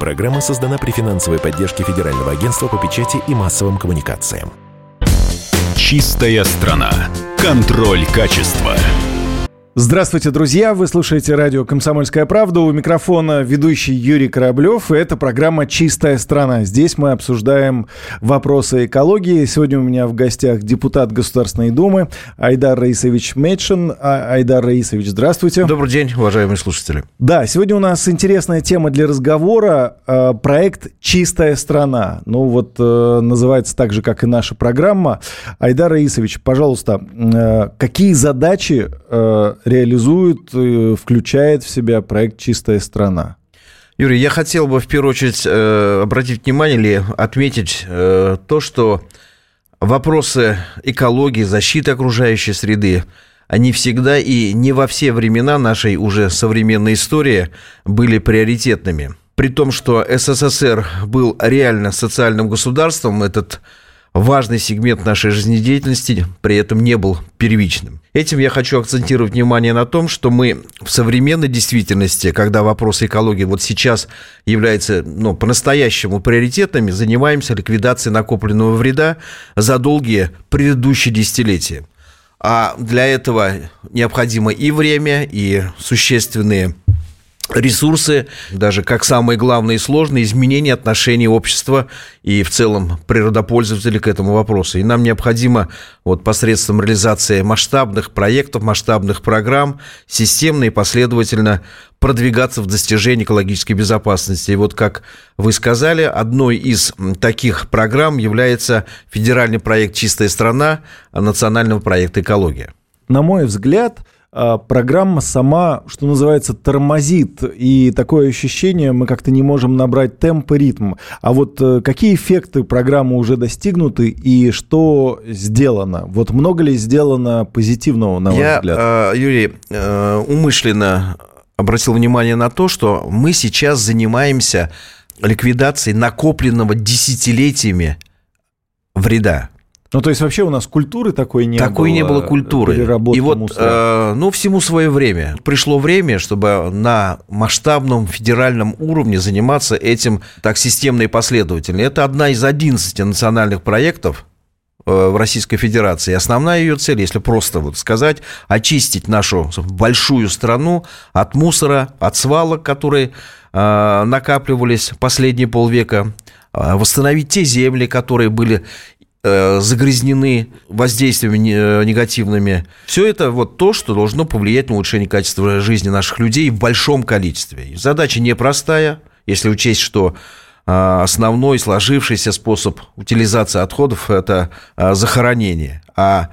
Программа создана при финансовой поддержке Федерального агентства по печати и массовым коммуникациям. Чистая страна. Контроль качества. Здравствуйте, друзья! Вы слушаете радио «Комсомольская правда». У микрофона ведущий Юрий Кораблев. И это программа «Чистая страна». Здесь мы обсуждаем вопросы экологии. Сегодня у меня в гостях депутат Государственной Думы Айдар Раисович Медшин. А, Айдар Раисович, здравствуйте. Добрый день, уважаемые слушатели. Да, сегодня у нас интересная тема для разговора. Э, проект «Чистая страна». Ну вот э, называется так же, как и наша программа. Айдар Раисович, пожалуйста, э, какие задачи реализует, э, включает в себя проект «Чистая страна». Юрий, я хотел бы в первую очередь э, обратить внимание или отметить э, то, что вопросы экологии, защиты окружающей среды, они всегда и не во все времена нашей уже современной истории были приоритетными. При том, что СССР был реально социальным государством, этот важный сегмент нашей жизнедеятельности при этом не был первичным. Этим я хочу акцентировать внимание на том, что мы в современной действительности, когда вопросы экологии вот сейчас являются ну, по-настоящему приоритетными, занимаемся ликвидацией накопленного вреда за долгие предыдущие десятилетия. А для этого необходимо и время, и существенные ресурсы, даже как самые главные и сложные, изменения отношений общества и в целом природопользователей к этому вопросу. И нам необходимо вот посредством реализации масштабных проектов, масштабных программ системно и последовательно продвигаться в достижении экологической безопасности. И вот, как вы сказали, одной из таких программ является федеральный проект «Чистая страна» национального проекта «Экология». На мой взгляд, программа сама, что называется, тормозит, и такое ощущение, мы как-то не можем набрать темп и ритм. А вот э, какие эффекты программы уже достигнуты и что сделано? Вот много ли сделано позитивного, на ваш Я, взгляд? Я, Юрий, э, умышленно обратил внимание на то, что мы сейчас занимаемся ликвидацией накопленного десятилетиями вреда. Ну, то есть вообще у нас культуры такой не такой было. Такой не было культуры. И вот, э, ну, всему свое время. Пришло время, чтобы на масштабном федеральном уровне заниматься этим так системно и последовательно. Это одна из 11 национальных проектов, э, в Российской Федерации. Основная ее цель, если просто вот сказать, очистить нашу большую страну от мусора, от свалок, которые э, накапливались последние полвека, э, восстановить те земли, которые были загрязнены воздействиями э, негативными. Все это вот то, что должно повлиять на улучшение качества жизни наших людей в большом количестве. Задача непростая, если учесть, что э, основной сложившийся способ утилизации отходов – это захоронение, а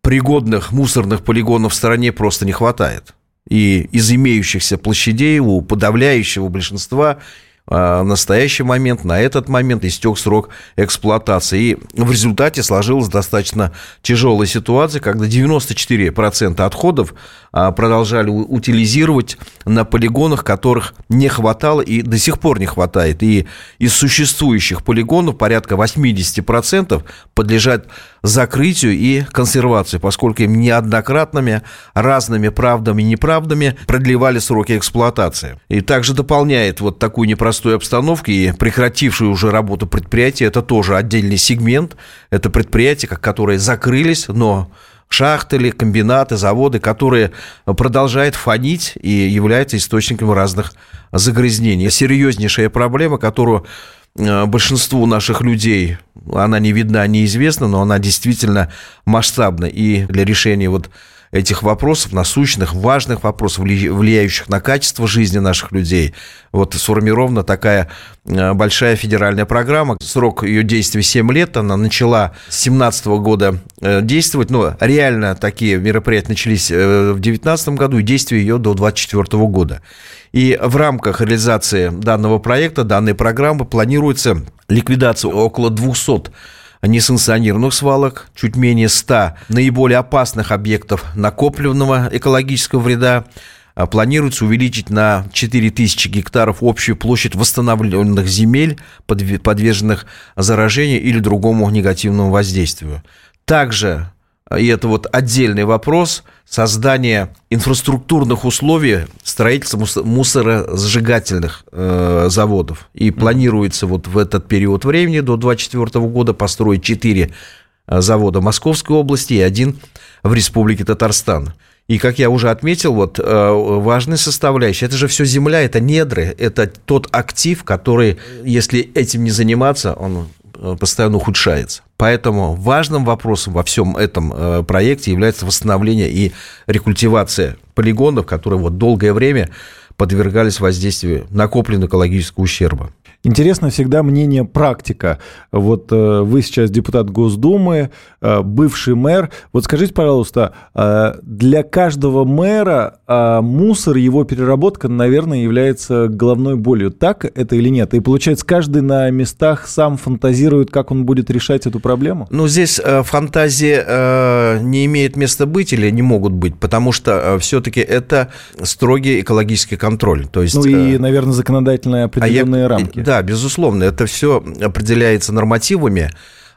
пригодных мусорных полигонов в стране просто не хватает. И из имеющихся площадей у подавляющего большинства а, в настоящий момент, на этот момент истек срок эксплуатации. И в результате сложилась достаточно тяжелая ситуация, когда 94% отходов а, продолжали утилизировать на полигонах, которых не хватало и до сих пор не хватает. И из существующих полигонов порядка 80% подлежат закрытию и консервации, поскольку им неоднократными разными правдами и неправдами продлевали сроки эксплуатации. И также дополняет вот такую непростую обстановку и прекратившую уже работу предприятия, это тоже отдельный сегмент, это предприятия, которые закрылись, но шахты или комбинаты, заводы, которые продолжают фонить и являются источником разных загрязнений. Серьезнейшая проблема, которую большинству наших людей она не видна, неизвестна, но она действительно масштабна. И для решения вот этих вопросов, насущных, важных вопросов, влияющих на качество жизни наших людей, вот сформирована такая э, большая федеральная программа. Срок ее действия 7 лет, она начала с 2017 года э, действовать, но реально такие мероприятия начались в 2019 году, и действие ее до 2024 года. И в рамках реализации данного проекта, данной программы планируется ликвидация около 200 несанкционированных свалок, чуть менее 100 наиболее опасных объектов накопленного экологического вреда, а планируется увеличить на 4000 гектаров общую площадь восстановленных земель, подверженных заражению или другому негативному воздействию. Также и это вот отдельный вопрос, создания инфраструктурных условий строительства мусоросжигательных э, заводов. И планируется вот в этот период времени до 2024 года построить 4 э, завода Московской области и один в Республике Татарстан. И, как я уже отметил, вот э, важная составляющая, это же все земля, это недры, это тот актив, который, если этим не заниматься, он э, постоянно ухудшается. Поэтому важным вопросом во всем этом э, проекте является восстановление и рекультивация полигонов, которые вот долгое время подвергались воздействию накопленного экологического ущерба. Интересно всегда мнение практика. Вот э, вы сейчас депутат Госдумы, э, бывший мэр. Вот скажите, пожалуйста, э, для каждого мэра мусор, его переработка, наверное, является головной болью. Так это или нет? И получается, каждый на местах сам фантазирует, как он будет решать эту проблему? Ну, здесь фантазии не имеет места быть или не могут быть, потому что все-таки это строгий экологический контроль. То есть, ну и, э, наверное, законодательные определенные а я, рамки. Да, безусловно, это все определяется нормативами,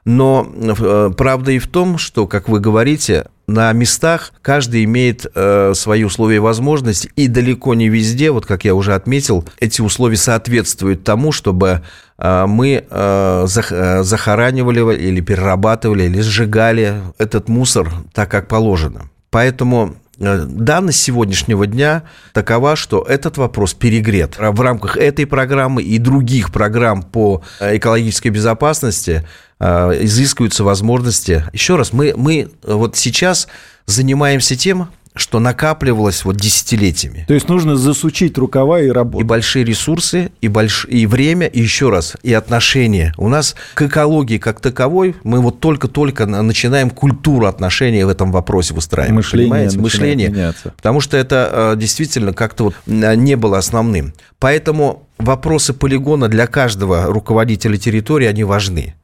но э, правда и в том, что, как вы говорите, на местах каждый имеет э, свои условия и возможности, и далеко не везде, вот как я уже отметил, эти условия соответствуют тому, чтобы э, мы э, зах, э, захоранивали или перерабатывали, или сжигали этот мусор так, как положено. Поэтому данность сегодняшнего дня такова, что этот вопрос перегрет. В рамках этой программы и других программ по э, экологической безопасности э, изыскиваются возможности. Еще раз, мы, мы вот сейчас занимаемся тем, что накапливалось вот десятилетиями. То есть нужно засучить рукава и работать. И большие ресурсы, и, больш... и время, и еще раз, и отношения. У нас к экологии как таковой мы вот только-только начинаем культуру отношений в этом вопросе выстраивать. Мышление понимаете? Мышление. Меняться. Потому что это э, действительно как-то вот не было основным. Поэтому вопросы полигона для каждого руководителя территории, они важны.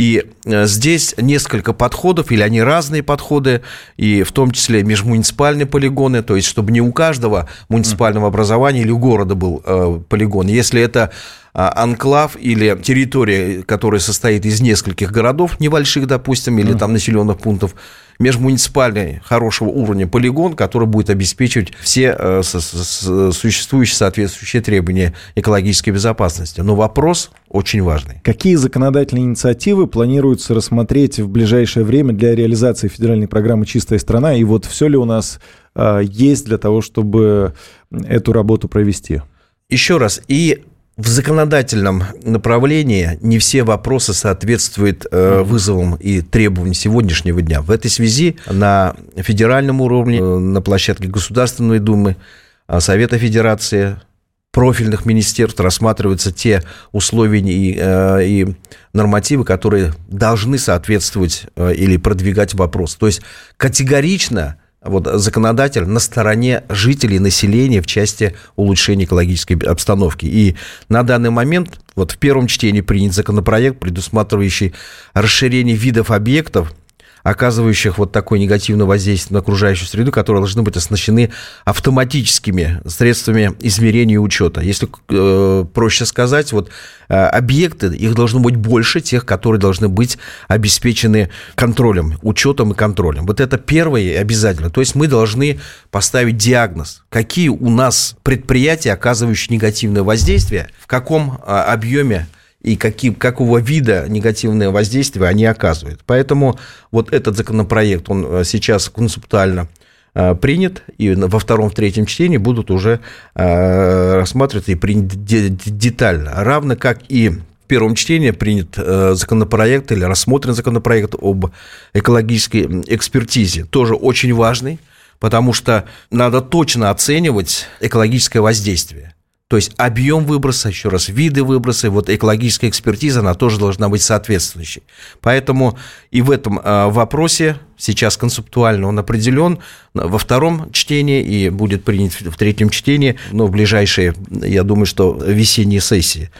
И э, здесь несколько подходов, или они разные подходы, и в том числе межмуниципальные полигоны, то есть чтобы не у каждого муниципального образования или у города был э, полигон. Если это анклав или территория, которая состоит из нескольких городов небольших, допустим, или там населенных пунктов, межмуниципальный хорошего уровня полигон, который будет обеспечивать все э, существующие соответствующие требования экологической безопасности. Но вопрос очень важный. Какие законодательные инициативы планируется рассмотреть в ближайшее время для реализации федеральной программы «Чистая страна»? И вот все ли у нас э, есть для того, чтобы эту работу провести? Еще раз, и в законодательном направлении не все вопросы соответствуют э, вызовам и требованиям сегодняшнего дня. В этой связи на федеральном уровне, э, на площадке Государственной Думы, э, Совета Федерации, профильных министерств рассматриваются те условия и, и нормативы, которые должны соответствовать или продвигать вопрос. То есть категорично вот, законодатель на стороне жителей, населения в части улучшения экологической обстановки. И на данный момент, вот в первом чтении принят законопроект, предусматривающий расширение видов объектов, оказывающих вот такое негативное воздействие на окружающую среду, которые должны быть оснащены автоматическими средствами измерения и учета. Если э, проще сказать, вот э, объекты, их должно быть больше тех, которые должны быть обеспечены контролем, учетом и контролем. Вот это первое обязательно. То есть мы должны поставить диагноз, какие у нас предприятия, оказывающие негативное воздействие, в каком э, объеме и каким, какого вида негативное воздействие они оказывают. Поэтому вот этот законопроект, он э, сейчас концептуально э, принят, и во втором, в третьем чтении будут уже э, рассматриваться и приняты детально. Равно как и в первом чтении принят законопроект или рассмотрен законопроект об экологической экспертизе, тоже очень важный, потому что надо точно оценивать экологическое воздействие. То есть объем выброса, еще раз, виды выброса, вот экологическая экспертиза, она тоже должна быть соответствующей. Поэтому и в этом а, вопросе сейчас концептуально он определен во втором чтении и будет принят в третьем чтении, но в ближайшие, я думаю, что весенние сессии.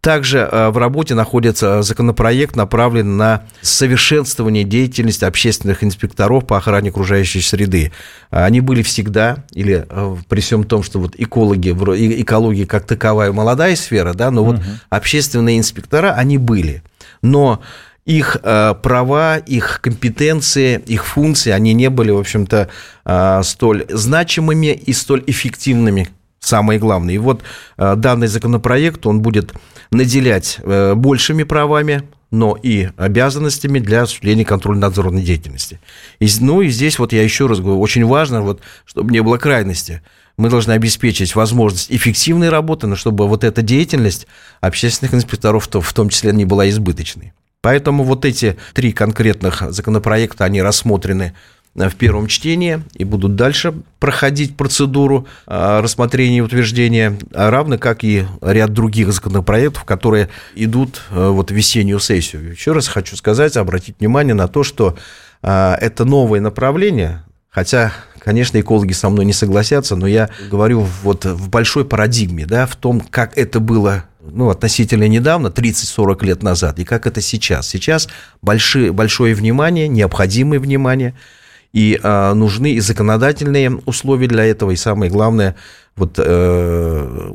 Также э, в работе находится законопроект, направленный на совершенствование деятельности общественных инспекторов по охране окружающей среды. Они были всегда, или э, при всем том, что вот экологи, экология как таковая молодая сфера, да, но вот угу. общественные инспектора, они были. Но их э, права, их компетенции, их функции, они не были, в общем-то, э, столь значимыми и столь эффективными, самое главное. И вот э, данный законопроект, он будет наделять э, большими правами, но и обязанностями для осуществления контрольно-надзорной деятельности. И, ну и здесь вот я еще раз говорю, очень важно, вот, чтобы не было крайности. Мы должны обеспечить возможность эффективной работы, но чтобы вот эта деятельность общественных инспекторов в том числе не была избыточной. Поэтому вот эти три конкретных законопроекта, они рассмотрены в первом чтении и будут дальше проходить процедуру а, рассмотрения и утверждения, равно как и ряд других законопроектов, которые идут а, вот в весеннюю сессию. Еще раз хочу сказать, обратить внимание на то, что это новое направление, хотя Конечно, экологи со мной не согласятся, но я говорю вот в большой парадигме, да, в том, как это было ну, относительно недавно, 30-40 лет назад, и как это сейчас. Сейчас большие, большое внимание, необходимое внимание – и э, нужны и законодательные условия для этого, и самое главное, вот э,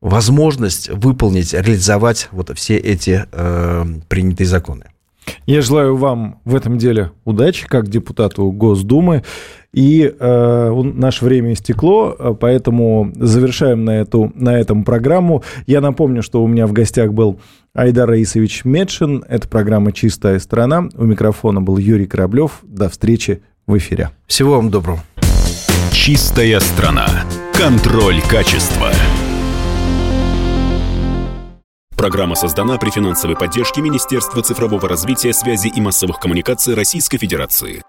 возможность выполнить, реализовать вот все эти э, принятые законы. Я желаю вам в этом деле удачи, как депутату Госдумы. И э, наше время истекло, э, поэтому завершаем на, эту, на этом программу. Я напомню, что у меня в гостях был Айдар Раисович Медшин. Это программа «Чистая страна». У микрофона был Юрий Кораблев. До встречи в эфире. Всего вам доброго. «Чистая страна». Контроль качества. Программа создана при финансовой поддержке Министерства цифрового развития, связи и массовых коммуникаций Российской Федерации.